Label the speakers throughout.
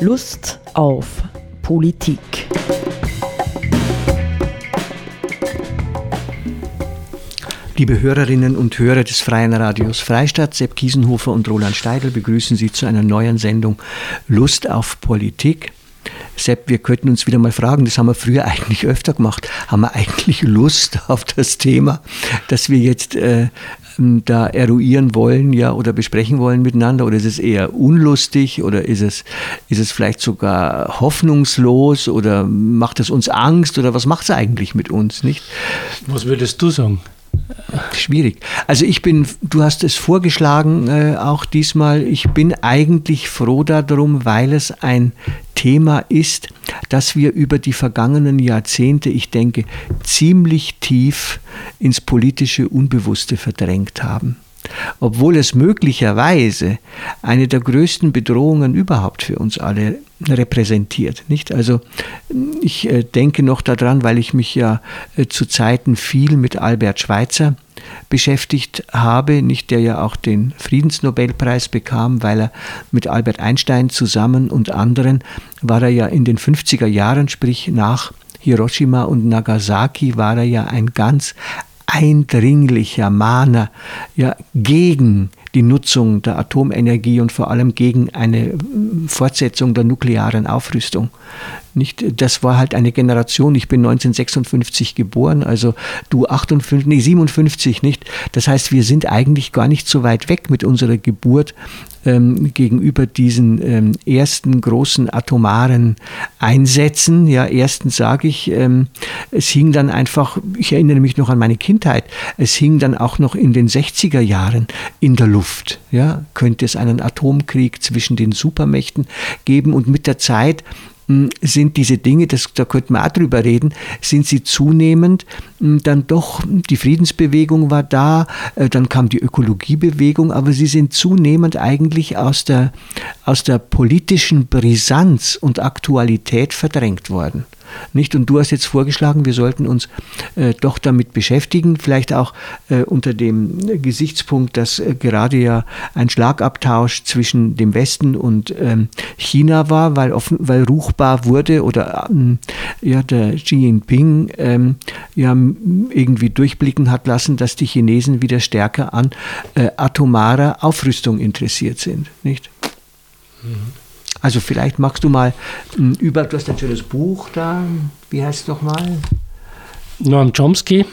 Speaker 1: Lust auf Politik.
Speaker 2: Liebe Hörerinnen und Hörer des Freien Radios Freistadt, Sepp Kiesenhofer und Roland Steidl begrüßen Sie zu einer neuen Sendung Lust auf Politik. Sepp, wir könnten uns wieder mal fragen, das haben wir früher eigentlich öfter gemacht, haben wir eigentlich Lust auf das Thema, das wir jetzt äh, da eruieren wollen, ja, oder besprechen wollen miteinander? Oder ist es eher unlustig oder ist es, ist es vielleicht sogar hoffnungslos oder macht es uns Angst oder was macht es eigentlich mit uns, nicht?
Speaker 3: Was würdest du sagen?
Speaker 2: Schwierig. Also ich bin, du hast es vorgeschlagen, äh, auch diesmal, ich bin eigentlich froh darum, weil es ein Thema ist, das wir über die vergangenen Jahrzehnte, ich denke, ziemlich tief ins politische Unbewusste verdrängt haben obwohl es möglicherweise eine der größten Bedrohungen überhaupt für uns alle repräsentiert. Nicht? Also ich äh, denke noch daran, weil ich mich ja äh, zu Zeiten viel mit Albert Schweitzer beschäftigt habe, nicht der ja auch den Friedensnobelpreis bekam, weil er mit Albert Einstein zusammen und anderen war er ja in den 50er Jahren, sprich nach Hiroshima und Nagasaki, war er ja ein ganz eindringlicher Mahner ja, gegen die Nutzung der Atomenergie und vor allem gegen eine Fortsetzung der nuklearen Aufrüstung. Nicht, das war halt eine Generation. Ich bin 1956 geboren, also du 58, nee, 57 nicht. Das heißt, wir sind eigentlich gar nicht so weit weg mit unserer Geburt ähm, gegenüber diesen ähm, ersten großen atomaren Einsätzen. Ja, erstens sage ich, ähm, es hing dann einfach, ich erinnere mich noch an meine Kindheit, es hing dann auch noch in den 60er Jahren in der Luft. Ja, könnte es einen Atomkrieg zwischen den Supermächten geben und mit der Zeit sind diese Dinge, das, da könnte man auch drüber reden, sind sie zunehmend hm, dann doch, die Friedensbewegung war da, äh, dann kam die Ökologiebewegung, aber sie sind zunehmend eigentlich aus der, aus der politischen Brisanz und Aktualität verdrängt worden. Nicht? Und du hast jetzt vorgeschlagen, wir sollten uns äh, doch damit beschäftigen, vielleicht auch äh, unter dem Gesichtspunkt, dass äh, gerade ja ein Schlagabtausch zwischen dem Westen und ähm, China war, weil, offen, weil ruchbar wurde oder ähm, ja, der Xi Jinping ähm, ja irgendwie durchblicken hat lassen, dass die Chinesen wieder stärker an äh, atomarer Aufrüstung interessiert sind. Nicht? Mhm. Also vielleicht magst du mal hm, über, du hast ein schönes Buch da, wie heißt es nochmal?
Speaker 3: Noam Chomsky,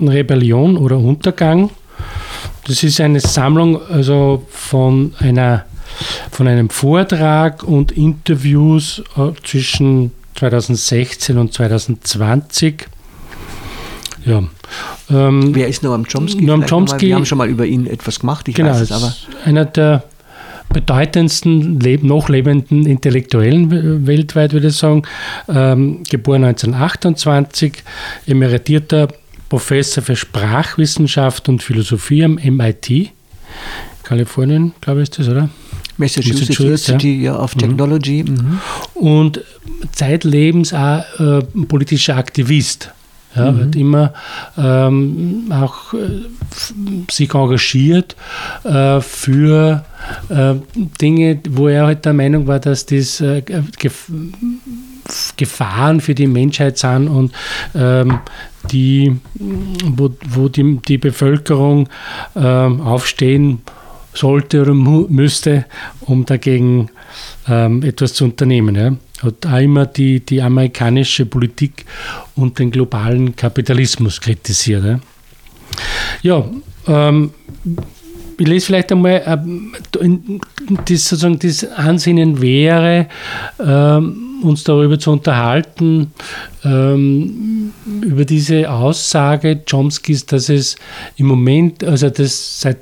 Speaker 3: Rebellion oder Untergang. Das ist eine Sammlung also von, einer, von einem Vortrag und Interviews äh, zwischen 2016 und 2020.
Speaker 2: Ja. Ähm, Wer ist Noam Chomsky?
Speaker 3: Noam Chomsky.
Speaker 2: Wir haben schon mal über ihn etwas gemacht,
Speaker 3: ich genau, weiß es aber. Einer der bedeutendsten noch lebenden Intellektuellen weltweit, würde ich sagen. Ähm, geboren 1928, emeritierter Professor für Sprachwissenschaft und Philosophie am MIT, Kalifornien, glaube ich, ist das, oder?
Speaker 2: Massachusetts, University ja. of Technology.
Speaker 3: Mhm. Mhm. Und zeitlebens auch äh, politischer Aktivist. Ja, mhm. Hat immer ähm, auch äh, sich engagiert äh, für äh, Dinge, wo er halt der Meinung war, dass das äh, Gef Gefahren für die Menschheit sind und ähm, die, wo, wo die, die Bevölkerung ähm, aufstehen sollte oder müsste, um dagegen ähm, etwas zu unternehmen. Ja hat auch immer die, die amerikanische Politik und den globalen Kapitalismus kritisiert. Ja, ähm, ich lese vielleicht einmal, äh, das, sozusagen das Ansinnen wäre, ähm, uns darüber zu unterhalten, ähm, über diese Aussage Chomskys, dass es im Moment, also dass seit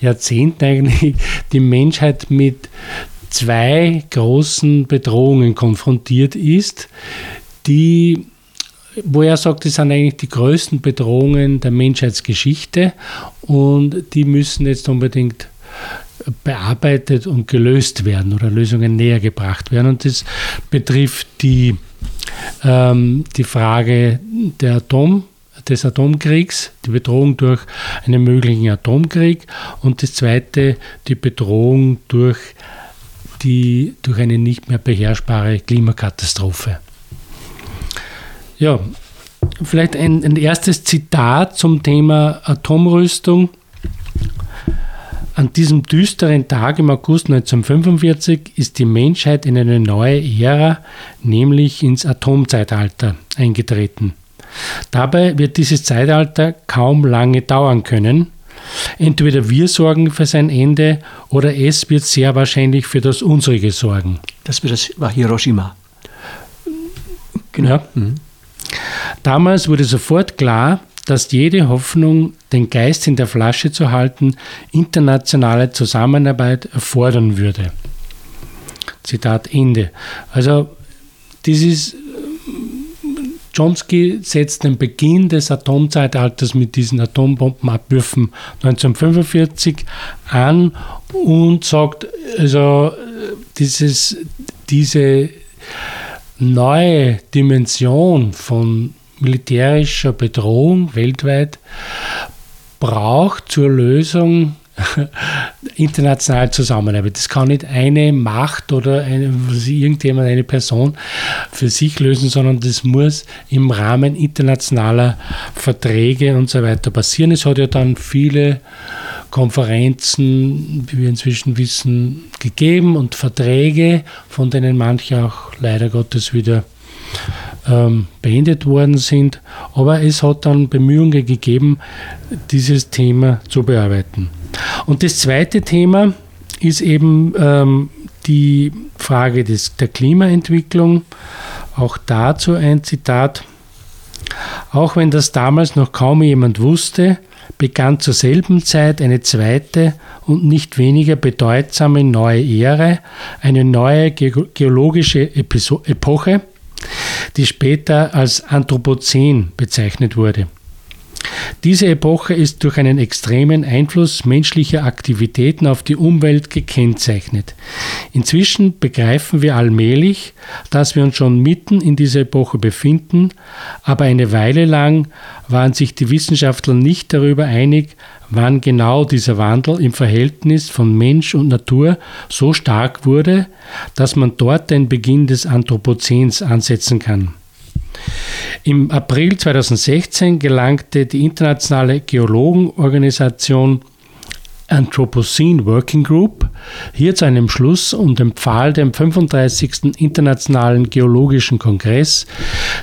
Speaker 3: Jahrzehnten eigentlich die Menschheit mit zwei großen Bedrohungen konfrontiert ist, die wo er sagt, das sind eigentlich die größten Bedrohungen der Menschheitsgeschichte und die müssen jetzt unbedingt bearbeitet und gelöst werden oder Lösungen näher gebracht werden. Und das betrifft die, ähm, die Frage der Atom, des Atomkriegs, die Bedrohung durch einen möglichen Atomkrieg und das zweite, die Bedrohung durch die, durch eine nicht mehr beherrschbare Klimakatastrophe. Ja, vielleicht ein, ein erstes Zitat zum Thema Atomrüstung. An diesem düsteren Tag im August 1945 ist die Menschheit in eine neue Ära, nämlich ins Atomzeitalter, eingetreten. Dabei wird dieses Zeitalter kaum lange dauern können. Entweder wir sorgen für sein Ende oder es wird sehr wahrscheinlich für das unsere sorgen.
Speaker 2: Das war Hiroshima.
Speaker 3: Genau. Ja. Mhm. Damals wurde sofort klar, dass jede Hoffnung, den Geist in der Flasche zu halten, internationale Zusammenarbeit erfordern würde. Zitat Ende. Also, dieses Chomsky setzt den Beginn des Atomzeitalters mit diesen Atombombenabwürfen 1945 an und sagt, also dieses, diese neue Dimension von militärischer Bedrohung weltweit braucht zur Lösung international Zusammenarbeit. Das kann nicht eine Macht oder eine, irgendjemand, eine Person für sich lösen, sondern das muss im Rahmen internationaler Verträge und so weiter passieren. Es hat ja dann viele Konferenzen, wie wir inzwischen wissen, gegeben und Verträge, von denen manche auch leider Gottes wieder ähm, beendet worden sind. Aber es hat dann Bemühungen gegeben, dieses Thema zu bearbeiten. Und das zweite Thema ist eben ähm, die Frage des, der Klimaentwicklung. Auch dazu ein Zitat. Auch wenn das damals noch kaum jemand wusste, begann zur selben Zeit eine zweite und nicht weniger bedeutsame neue Ära, eine neue geologische Epoche, die später als Anthropozän bezeichnet wurde. Diese Epoche ist durch einen extremen Einfluss menschlicher Aktivitäten auf die Umwelt gekennzeichnet. Inzwischen begreifen wir allmählich, dass wir uns schon mitten in dieser Epoche befinden, aber eine Weile lang waren sich die Wissenschaftler nicht darüber einig, wann genau dieser Wandel im Verhältnis von Mensch und Natur so stark wurde, dass man dort den Beginn des Anthropozäns ansetzen kann. Im April 2016 gelangte die internationale Geologenorganisation Anthropocene Working Group hier zu einem Schluss und empfahl dem 35. Internationalen Geologischen Kongress,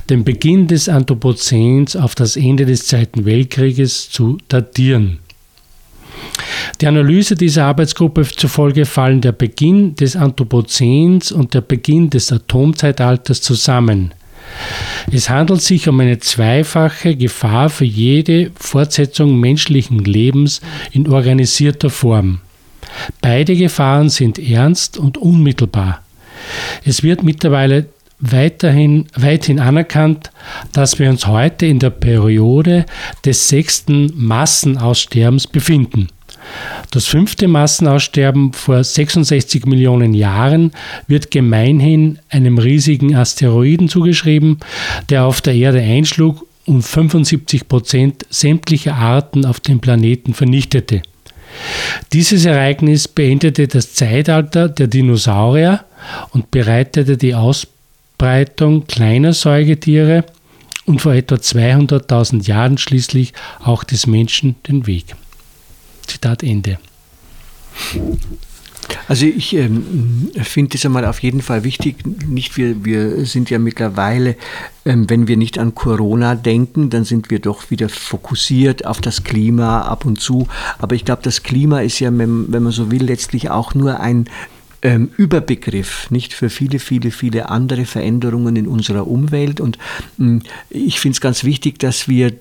Speaker 3: den Beginn des Anthropozäns auf das Ende des Zweiten Weltkrieges zu datieren. Die Analyse dieser Arbeitsgruppe zufolge fallen der Beginn des Anthropozäns und der Beginn des Atomzeitalters zusammen. Es handelt sich um eine zweifache Gefahr für jede Fortsetzung menschlichen Lebens in organisierter Form. Beide Gefahren sind ernst und unmittelbar. Es wird mittlerweile weiterhin, weithin anerkannt, dass wir uns heute in der Periode des sechsten Massenaussterbens befinden. Das fünfte Massenaussterben vor 66 Millionen Jahren wird gemeinhin einem riesigen Asteroiden zugeschrieben, der auf der Erde einschlug und 75 Prozent sämtlicher Arten auf dem Planeten vernichtete. Dieses Ereignis beendete das Zeitalter der Dinosaurier und bereitete die Ausbreitung kleiner Säugetiere und vor etwa 200.000 Jahren schließlich auch des Menschen den Weg. Zitat Ende.
Speaker 2: Also ich ähm, finde es einmal auf jeden Fall wichtig. Nicht wir, wir sind ja mittlerweile, ähm, wenn wir nicht an Corona denken, dann sind wir doch wieder fokussiert auf das Klima ab und zu. Aber ich glaube, das Klima ist ja, wenn, wenn man so will, letztlich auch nur ein ähm, Überbegriff, nicht für viele, viele, viele andere Veränderungen in unserer Umwelt. Und ähm, ich finde es ganz wichtig, dass wir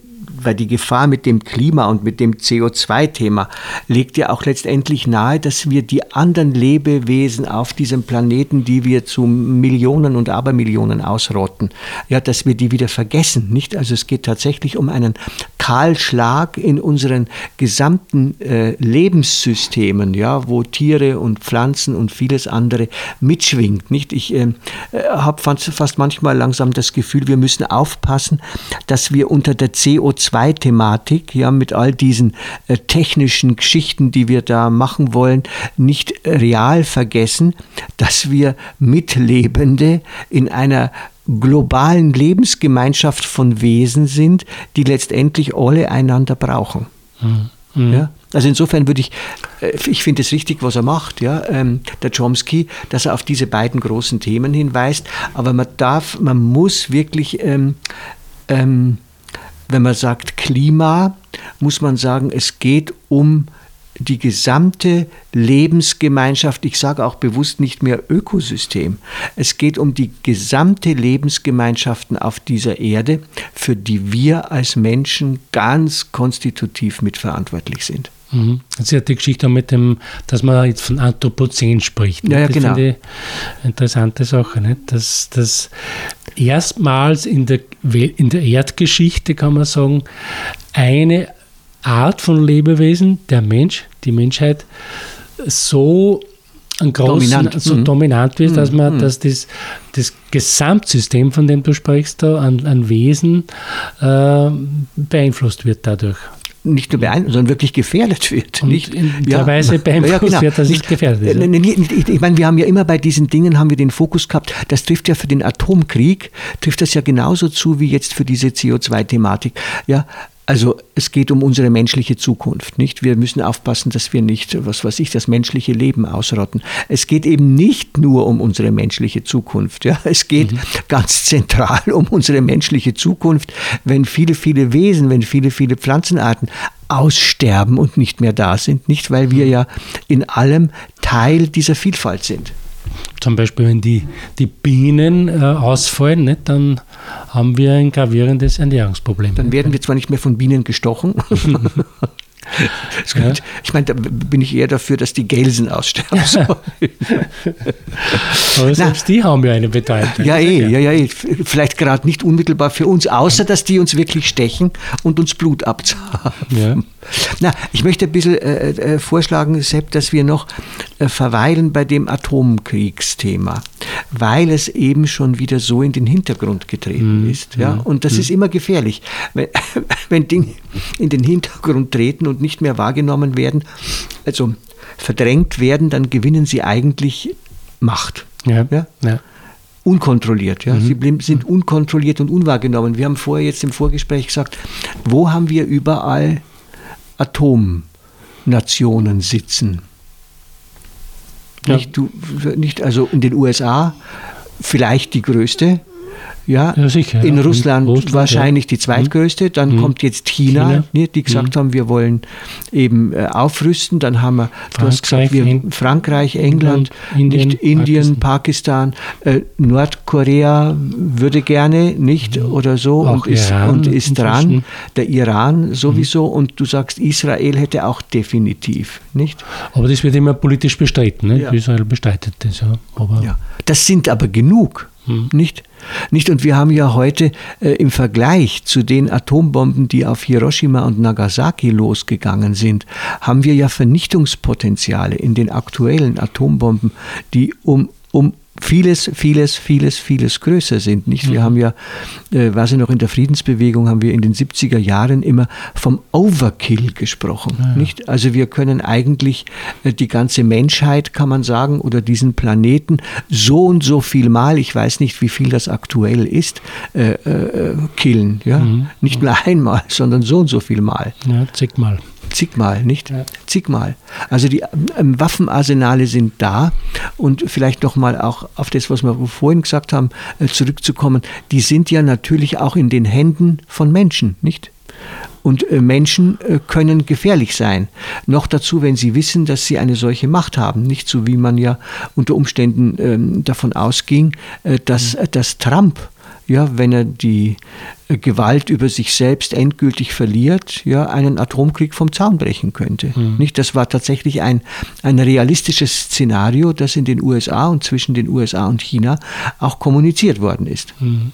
Speaker 2: weil die Gefahr mit dem Klima und mit dem CO2-Thema legt ja auch letztendlich nahe, dass wir die anderen Lebewesen auf diesem Planeten, die wir zu Millionen und Abermillionen ausrotten, ja, dass wir die wieder vergessen, nicht? Also es geht tatsächlich um einen Kahlschlag in unseren gesamten äh, Lebenssystemen, ja, wo Tiere und Pflanzen und vieles andere mitschwingt. Nicht? Ich äh, habe fast manchmal langsam das Gefühl, wir müssen aufpassen, dass wir unter der CO2-Thematik, ja, mit all diesen äh, technischen Geschichten, die wir da machen wollen, nicht real vergessen, dass wir Mitlebende in einer globalen Lebensgemeinschaft von Wesen sind, die letztendlich alle einander brauchen. Mhm. Ja? Also insofern würde ich, äh, ich finde es richtig, was er macht, ja, ähm, der Chomsky, dass er auf diese beiden großen Themen hinweist, aber man darf, man muss wirklich, ähm, ähm, wenn man sagt Klima, muss man sagen, es geht um die gesamte Lebensgemeinschaft, ich sage auch bewusst nicht mehr Ökosystem, es geht um die gesamte Lebensgemeinschaften auf dieser Erde, für die wir als Menschen ganz konstitutiv mitverantwortlich sind.
Speaker 3: Mhm. Das ist ja die Geschichte mit dem, dass man jetzt von Anthropozän spricht.
Speaker 2: Ja, ja, das genau. finde ich
Speaker 3: interessante Sache. Nicht? Dass, dass erstmals in der, in der Erdgeschichte, kann man sagen, eine Art von Lebewesen, der Mensch, die Menschheit, so großen, dominant. so mhm. dominant wird, dass man, mhm. dass das, das Gesamtsystem, von dem du sprichst, da an, an Wesen äh, beeinflusst wird dadurch
Speaker 2: nicht nur beeinflusst, sondern wirklich gefährdet wird.
Speaker 3: Und
Speaker 2: nicht?
Speaker 3: in der ja. Weise beeinflusst ja, genau. wird, dass nicht, es gefährdet wird.
Speaker 2: Ich, ich meine, wir haben ja immer bei diesen Dingen haben wir den Fokus gehabt, das trifft ja für den Atomkrieg, trifft das ja genauso zu wie jetzt für diese CO2-Thematik. Ja, also es geht um unsere menschliche Zukunft, nicht? Wir müssen aufpassen, dass wir nicht, was weiß ich, das menschliche Leben ausrotten. Es geht eben nicht nur um unsere menschliche Zukunft. Ja? Es geht mhm. ganz zentral um unsere menschliche Zukunft, wenn viele, viele Wesen, wenn viele, viele Pflanzenarten aussterben und nicht mehr da sind, nicht weil wir mhm. ja in allem Teil dieser Vielfalt sind.
Speaker 3: Zum Beispiel, wenn die, die Bienen äh, ausfallen, nicht, dann haben wir ein gravierendes Ernährungsproblem.
Speaker 2: Dann werden wir zwar nicht mehr von Bienen gestochen. ja. Ich meine, da bin ich eher dafür, dass die Gelsen aussterben sollen.
Speaker 3: Aber selbst Na, die haben ja eine Bedeutung.
Speaker 2: Ja, eh, ja, ja, eh. Vielleicht gerade nicht unmittelbar für uns, außer dass die uns wirklich stechen und uns Blut abzapfen. Ja. Na, ich möchte ein bisschen äh, äh, vorschlagen, Sepp, dass wir noch äh, verweilen bei dem Atomkriegsthema, weil es eben schon wieder so in den Hintergrund getreten mhm. ist. Ja? Mhm. Und das mhm. ist immer gefährlich, wenn, wenn Dinge in den Hintergrund treten und nicht mehr wahrgenommen werden, also verdrängt werden, dann gewinnen sie eigentlich Macht. Ja. ja? ja unkontrolliert. Ja? Mhm. Sie sind unkontrolliert und unwahrgenommen. Wir haben vorher jetzt im Vorgespräch gesagt, wo haben wir überall Atomnationen sitzen. Ja. Nicht, du, nicht, also in den USA vielleicht die größte, ja, ja sicher, in ja. Russland, Russland, wahrscheinlich die zweitgrößte. Dann mhm. kommt jetzt China, China. Ne, die gesagt mhm. haben, wir wollen eben äh, aufrüsten. Dann haben wir, Frankreich, du hast gesagt, wir, Frankreich, England, Indien, nicht Indien, Pakistan, Pakistan äh, Nordkorea würde gerne, nicht mhm. oder so
Speaker 3: auch
Speaker 2: und ist, und ist dran. Der Iran sowieso mhm. und du sagst, Israel hätte auch definitiv, nicht?
Speaker 3: Aber das wird immer politisch bestritten. Ne? Israel bestreitet das. Ja.
Speaker 2: Aber ja. Das sind aber genug. Nicht? Nicht? Und wir haben ja heute äh, im Vergleich zu den Atombomben, die auf Hiroshima und Nagasaki losgegangen sind, haben wir ja Vernichtungspotenziale in den aktuellen Atombomben, die um, um vieles, vieles, vieles, vieles größer sind. Nicht? Wir mhm. haben ja, äh, weiß ich noch, in der Friedensbewegung haben wir in den 70er Jahren immer vom Overkill gesprochen. Ja. Nicht? Also wir können eigentlich äh, die ganze Menschheit, kann man sagen, oder diesen Planeten so und so viel Mal, ich weiß nicht, wie viel das aktuell ist, äh, äh, killen. Ja? Mhm. Nicht nur einmal, sondern so und so viel Mal.
Speaker 3: Ja, zigmal
Speaker 2: zigmal, nicht? Ja. Zigmal. Also die ähm, Waffenarsenale sind da und vielleicht nochmal auch auf das, was wir vorhin gesagt haben, äh, zurückzukommen. Die sind ja natürlich auch in den Händen von Menschen, nicht? Und äh, Menschen äh, können gefährlich sein. Noch dazu, wenn sie wissen, dass sie eine solche Macht haben. Nicht so, wie man ja unter Umständen ähm, davon ausging, dass, mhm. dass Trump ja, wenn er die äh, Gewalt über sich selbst endgültig verliert, ja, einen Atomkrieg vom Zaun brechen könnte. Mhm. Nicht? Das war tatsächlich ein, ein realistisches Szenario, das in den USA und zwischen den USA und China auch kommuniziert worden ist. Mhm.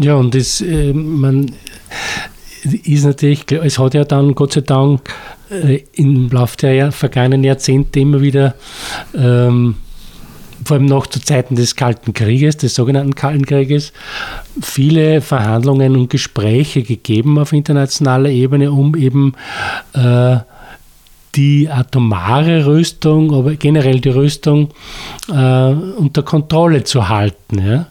Speaker 3: Ja, und das, äh, man ist natürlich, es hat ja dann Gott sei Dank äh, im Laufe der vergangenen Jahrzehnte immer wieder ähm, vor allem noch zu Zeiten des Kalten Krieges, des sogenannten Kalten Krieges, viele Verhandlungen und Gespräche gegeben auf internationaler Ebene, um eben äh, die atomare Rüstung, aber generell die Rüstung äh, unter Kontrolle zu halten. Ja?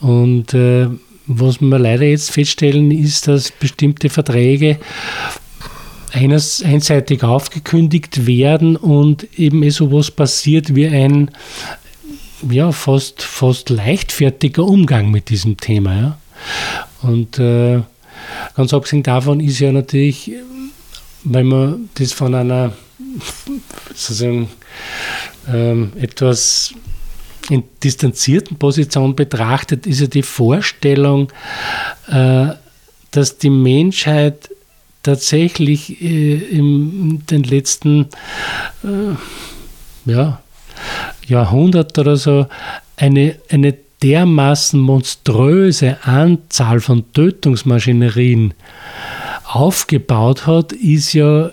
Speaker 3: Und äh, was wir leider jetzt feststellen, ist, dass bestimmte Verträge eines, einseitig aufgekündigt werden und eben eh sowas passiert wie ein ja, fast, fast leichtfertiger Umgang mit diesem Thema. Ja? Und äh, ganz abgesehen davon ist ja natürlich wenn man das von einer sozusagen ähm, etwas in distanzierten Position betrachtet, ist ja die Vorstellung, äh, dass die Menschheit tatsächlich äh, in den letzten äh, ja, Jahrhundert oder so eine, eine dermaßen monströse Anzahl von Tötungsmaschinerien aufgebaut hat, ist ja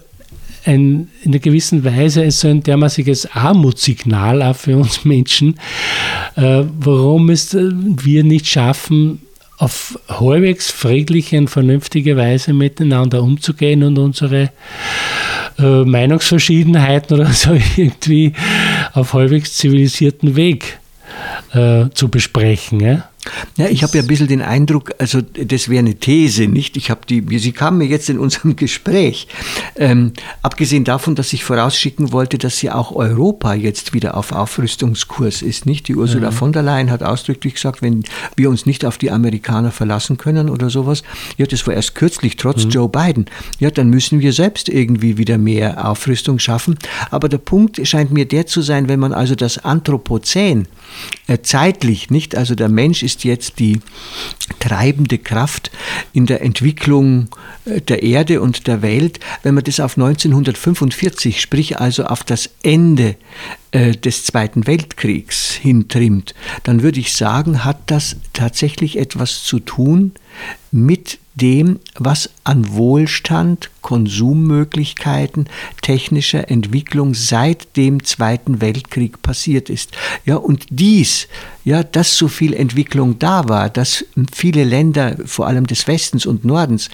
Speaker 3: ein, in einer gewissen Weise so ein dermaßiges Armutssignal auch für uns Menschen, äh, warum es äh, wir nicht schaffen, auf halbwegs friedliche und vernünftige Weise miteinander umzugehen und unsere äh, Meinungsverschiedenheiten oder so irgendwie auf halbwegs zivilisierten Weg äh, zu besprechen. Ja?
Speaker 2: Ja, ich habe ja ein bisschen den Eindruck, also das wäre eine These, nicht? Ich habe die, sie kam mir jetzt in unserem Gespräch. Ähm, abgesehen davon, dass ich vorausschicken wollte, dass ja auch Europa jetzt wieder auf Aufrüstungskurs ist, nicht? Die Ursula mhm. von der Leyen hat ausdrücklich gesagt, wenn wir uns nicht auf die Amerikaner verlassen können oder sowas, ja, das war erst kürzlich, trotz mhm. Joe Biden, ja, dann müssen wir selbst irgendwie wieder mehr Aufrüstung schaffen. Aber der Punkt scheint mir der zu sein, wenn man also das Anthropozän zeitlich, nicht? Also der Mensch ist ist jetzt die treibende Kraft in der Entwicklung äh, der Erde und der Welt, wenn man das auf 1945, sprich also auf das Ende äh, des Zweiten Weltkriegs hintrimmt, dann würde ich sagen, hat das tatsächlich etwas zu tun mit dem, was an Wohlstand, Konsummöglichkeiten, technischer Entwicklung seit dem Zweiten Weltkrieg passiert ist. Ja, und dies, ja, dass so viel Entwicklung da war, dass viele Länder, vor allem des Westens und Nordens,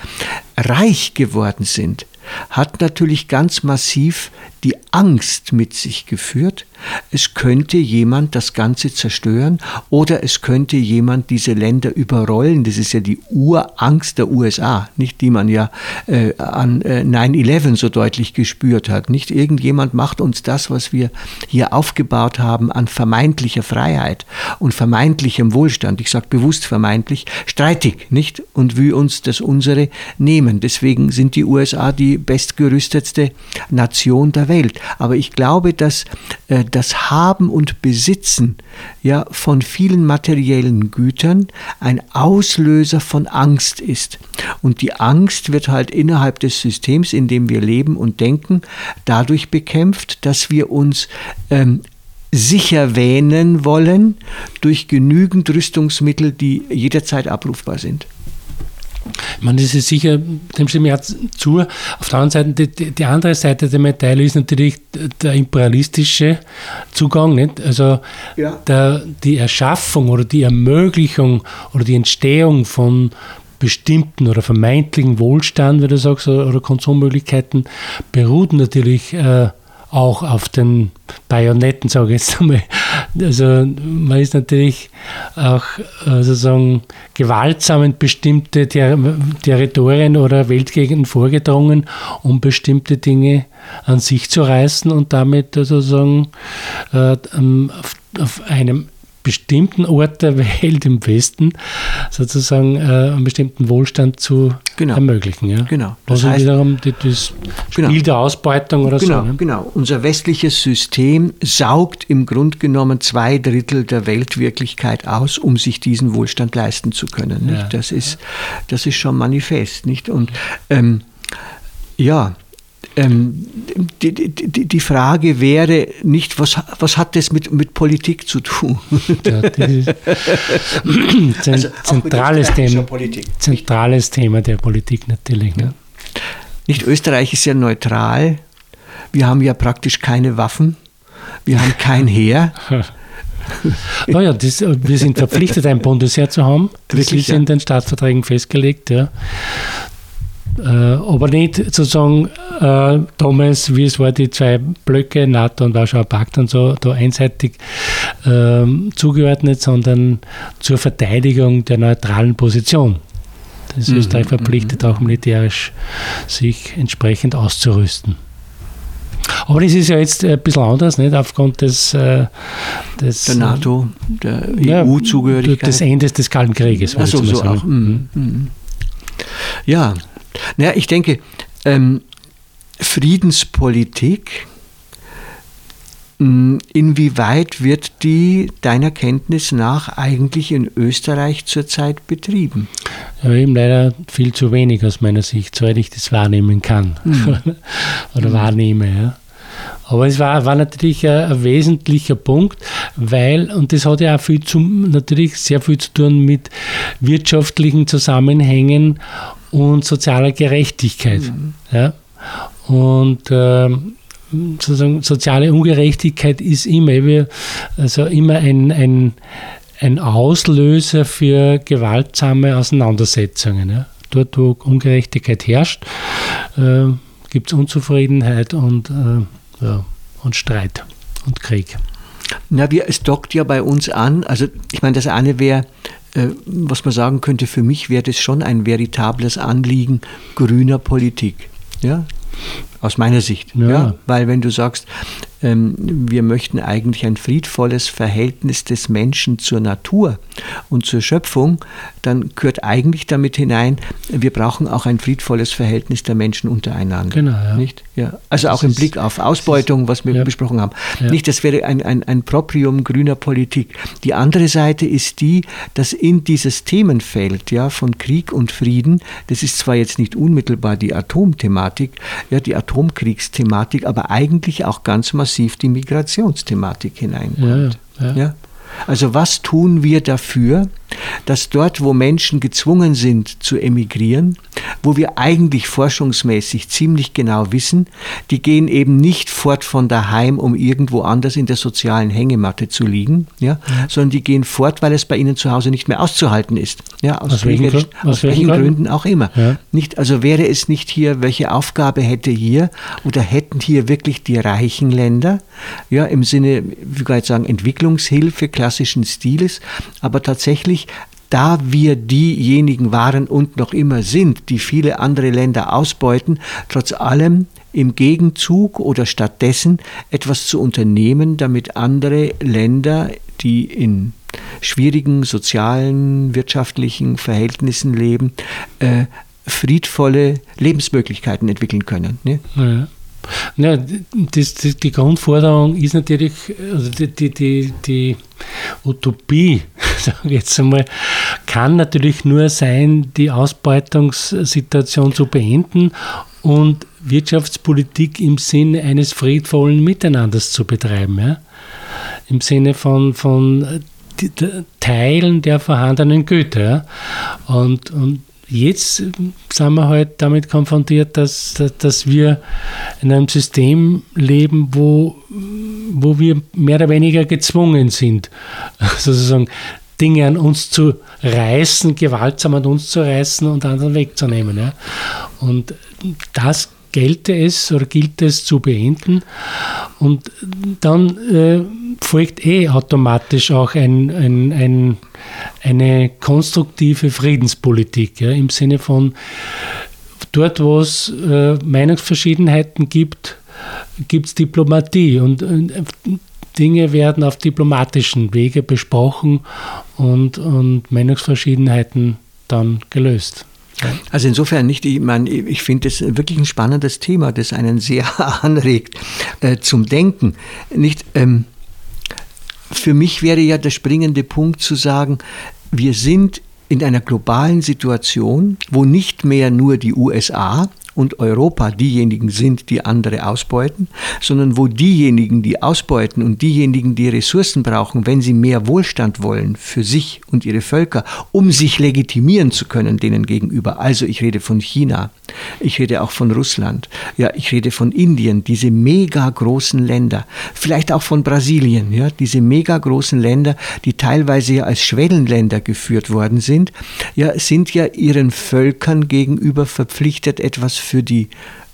Speaker 2: reich geworden sind, hat natürlich ganz massiv die Angst mit sich geführt, es könnte jemand das Ganze zerstören oder es könnte jemand diese Länder überrollen. Das ist ja die Urangst der USA, nicht die man ja äh, an äh, 9-11 so deutlich gespürt hat. Nicht irgendjemand macht uns das, was wir hier aufgebaut haben an vermeintlicher Freiheit und vermeintlichem Wohlstand. Ich sage bewusst vermeintlich, streitig, nicht? Und will uns das unsere nehmen. Deswegen sind die USA die bestgerüstetste Nation der Welt. Aber ich glaube, dass äh, das Haben und Besitzen ja, von vielen materiellen Gütern ein Auslöser von Angst ist. Und die Angst wird halt innerhalb des Systems, in dem wir leben und denken, dadurch bekämpft, dass wir uns ähm, sicher wähnen wollen durch genügend Rüstungsmittel, die jederzeit abrufbar sind.
Speaker 3: Ich meine, das ist sicher, dem stimme ich auch zu. Auf der anderen Seite, die, die andere Seite der Medaille ist natürlich der imperialistische Zugang. Nicht? Also ja. der, die Erschaffung oder die Ermöglichung oder die Entstehung von bestimmten oder vermeintlichen Wohlstand, wie du sagst, oder Konsummöglichkeiten beruht natürlich äh, auch auf den Bajonetten, sage ich jetzt einmal. Also man ist natürlich auch äh, sozusagen gewaltsam in bestimmte Ter Territorien oder Weltgegenden vorgedrungen, um bestimmte Dinge an sich zu reißen und damit sozusagen äh, auf, auf einem bestimmten Ort der Welt im Westen sozusagen äh, einen bestimmten Wohlstand zu genau. ermöglichen. Ja?
Speaker 2: Genau.
Speaker 3: Das also heißt, wiederum das genau. Spiel genau. der Ausbeutung oder
Speaker 2: genau,
Speaker 3: so. Ne?
Speaker 2: Genau. Unser westliches System saugt im Grunde genommen zwei Drittel der Weltwirklichkeit aus, um sich diesen Wohlstand leisten zu können. Nicht? Ja. Das, ist, das ist schon manifest. Nicht? Und ähm, ja, ähm, die, die, die, Frage wäre nicht, was, was hat das mit, mit Politik zu tun? Ja,
Speaker 3: also zentrales, Thema, zentrales Thema der Politik natürlich. Ne?
Speaker 2: Nicht Österreich ist ja neutral. Wir haben ja praktisch keine Waffen. Wir haben kein Heer.
Speaker 3: naja, das, wir sind verpflichtet, ein Bundesheer zu haben. Das Wirklich, ist in den Staatsverträgen festgelegt. Ja. Äh, aber nicht sozusagen äh, damals, wie es war, die zwei Blöcke, NATO und Warschauer Pakt und so, da einseitig äh, zugeordnet, sondern zur Verteidigung der neutralen Position. Das mhm. Österreich verpflichtet auch militärisch, sich entsprechend auszurüsten. Aber das ist ja jetzt ein bisschen anders, nicht? aufgrund des, äh, des
Speaker 2: der NATO, der EU-Zugehörigkeit.
Speaker 3: Des Endes des Kalten Krieges.
Speaker 2: Achso, so auch. Mhm. Mhm. Ja, naja, ich denke, ähm, Friedenspolitik, hm, inwieweit wird die deiner Kenntnis nach eigentlich in Österreich zurzeit betrieben?
Speaker 3: Ja, eben leider viel zu wenig aus meiner Sicht, soweit ich das wahrnehmen kann mhm. oder mhm. wahrnehme. Ja. Aber es war, war natürlich ein, ein, wesentlicher Punkt, weil, und das hat ja auch viel zum, natürlich sehr viel zu tun mit wirtschaftlichen Zusammenhängen und sozialer Gerechtigkeit. Mhm. Ja? Und äh, sozusagen soziale Ungerechtigkeit ist immer, also immer ein, ein, ein Auslöser für gewaltsame Auseinandersetzungen. Ja? Dort, wo Ungerechtigkeit herrscht, äh, gibt es Unzufriedenheit und, äh, ja, und Streit und Krieg.
Speaker 2: Na, wir, es dockt ja bei uns an. Also, ich meine, das eine wäre, was man sagen könnte, für mich wäre das schon ein veritables Anliegen grüner Politik. Ja, aus meiner Sicht. Ja. ja. Weil wenn du sagst, wir möchten eigentlich ein friedvolles Verhältnis des Menschen zur Natur und zur Schöpfung, dann gehört eigentlich damit hinein, wir brauchen auch ein friedvolles Verhältnis der Menschen untereinander. Genau, ja. Nicht? Ja. Also das auch im Blick auf Ausbeutung, was wir ja. besprochen haben. Ja. Nicht, das wäre ein, ein, ein Proprium grüner Politik. Die andere Seite ist die, dass in dieses Themenfeld ja, von Krieg und Frieden, das ist zwar jetzt nicht unmittelbar die Atomthematik, ja, die Atomkriegsthematik, aber eigentlich auch ganz massiv massiv die Migrationsthematik hineinkommt. Ja, ja. Also was tun wir dafür, dass dort, wo Menschen gezwungen sind zu emigrieren, wo wir eigentlich forschungsmäßig ziemlich genau wissen, die gehen eben nicht fort von daheim, um irgendwo anders in der sozialen Hängematte zu liegen, ja, ja. sondern die gehen fort, weil es bei ihnen zu Hause nicht mehr auszuhalten ist. Ja, aus, aus welchen, aus aus welchen Gründen auch immer. Ja. Nicht, also wäre es nicht hier, welche Aufgabe hätte hier oder hätten hier wirklich die reichen Länder, ja, im Sinne, wie kann ich sagen, Entwicklungshilfe klassischen Stiles, aber tatsächlich da wir diejenigen waren und noch immer sind, die viele andere Länder ausbeuten, trotz allem im Gegenzug oder stattdessen etwas zu unternehmen, damit andere Länder, die in schwierigen sozialen, wirtschaftlichen Verhältnissen leben, äh, friedvolle Lebensmöglichkeiten entwickeln können. Ne?
Speaker 3: Ja. Ja, das, das, die Grundforderung ist natürlich, also die, die, die, die Utopie, sage jetzt einmal, kann natürlich nur sein, die Ausbeutungssituation zu beenden und Wirtschaftspolitik im Sinne eines friedvollen Miteinanders zu betreiben. Ja? Im Sinne von, von Teilen der vorhandenen Güter. Ja? Und, und jetzt sind wir halt damit konfrontiert, dass, dass wir in einem System leben, wo, wo wir mehr oder weniger gezwungen sind, sozusagen Dinge an uns zu reißen, gewaltsam an uns zu reißen und anderen wegzunehmen. Ja. Und das gelte es oder gilt es zu beenden. Und dann äh, folgt eh automatisch auch ein, ein, ein, eine konstruktive Friedenspolitik ja, im Sinne von dort, wo es äh, Meinungsverschiedenheiten gibt, gibt es Diplomatie und äh, Dinge werden auf diplomatischen Wege besprochen und, und Meinungsverschiedenheiten dann gelöst.
Speaker 2: Also insofern nicht, ich meine, ich finde es wirklich ein spannendes Thema, das einen sehr anregt äh, zum Denken. Nicht, ähm, für mich wäre ja der springende Punkt zu sagen, wir sind in einer globalen Situation, wo nicht mehr nur die USA und Europa diejenigen sind, die andere ausbeuten, sondern wo diejenigen, die ausbeuten und diejenigen, die Ressourcen brauchen, wenn sie mehr Wohlstand wollen für sich und ihre Völker, um sich legitimieren zu können denen gegenüber. Also ich rede von China, ich rede auch von Russland, ja, ich rede von Indien, diese mega großen Länder, vielleicht auch von Brasilien, ja, diese mega großen Länder, die teilweise ja als Schwellenländer geführt worden sind, ja, sind ja ihren Völkern gegenüber verpflichtet, etwas für die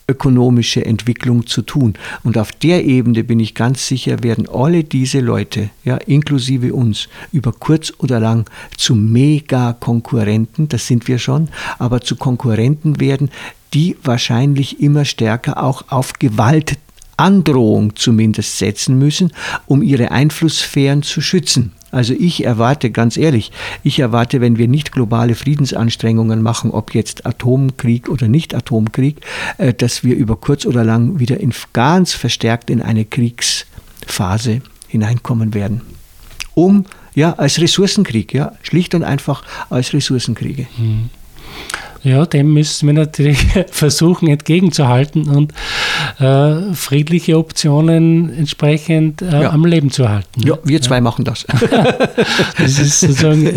Speaker 2: ökonomische Entwicklung zu tun. Und auf der Ebene bin ich ganz sicher, werden alle diese Leute, ja, inklusive uns, über kurz oder lang zu Mega-Konkurrenten, das sind wir schon, aber zu Konkurrenten werden, die wahrscheinlich immer stärker auch auf Gewalt Androhung zumindest setzen müssen, um ihre Einflusssphären zu schützen. Also ich erwarte, ganz ehrlich, ich erwarte, wenn wir nicht globale Friedensanstrengungen machen, ob jetzt Atomkrieg oder nicht Atomkrieg, äh, dass wir über kurz oder lang wieder in, ganz verstärkt in eine Kriegsphase hineinkommen werden. Um, ja, als Ressourcenkrieg, ja, schlicht und einfach als Ressourcenkriege. Mhm.
Speaker 3: Ja, dem müssen wir natürlich versuchen entgegenzuhalten und äh, friedliche Optionen entsprechend äh, ja. am Leben zu halten.
Speaker 2: Ja, wir zwei ja. machen das.
Speaker 3: das ist sozusagen,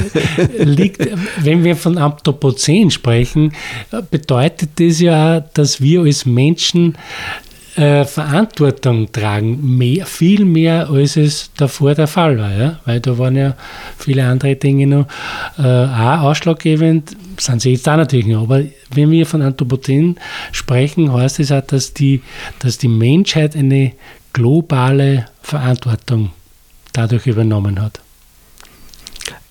Speaker 3: liegt, wenn wir von Anthropozän sprechen, bedeutet das ja, dass wir als Menschen äh, Verantwortung tragen, mehr, viel mehr als es davor der Fall war. Ja? Weil da waren ja viele andere Dinge noch äh, auch ausschlaggebend, sind sie jetzt auch natürlich noch. Aber wenn wir von Anthropozän sprechen, heißt es das auch, dass die, dass die Menschheit eine globale Verantwortung dadurch übernommen hat.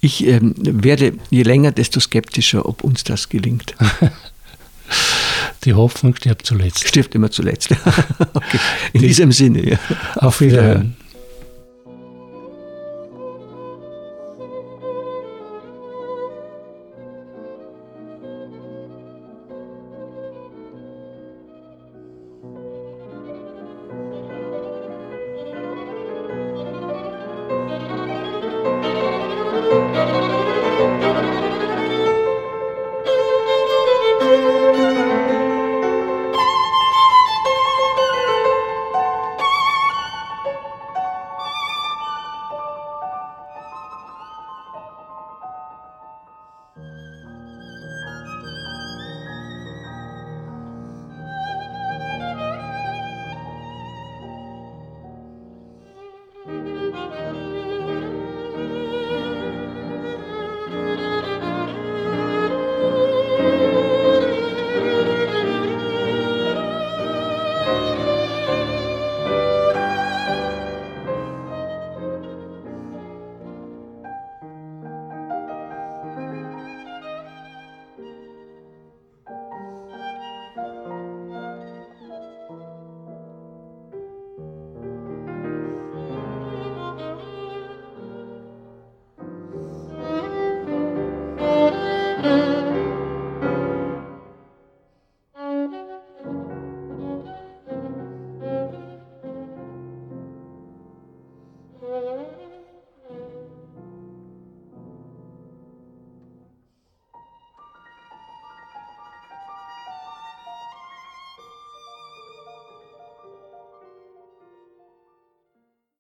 Speaker 2: Ich ähm, werde je länger, desto skeptischer, ob uns das gelingt.
Speaker 3: Die Hoffnung stirbt zuletzt.
Speaker 2: Stirbt immer zuletzt. okay. In Die, diesem Sinne. Ja.
Speaker 3: Auf Wiederhören.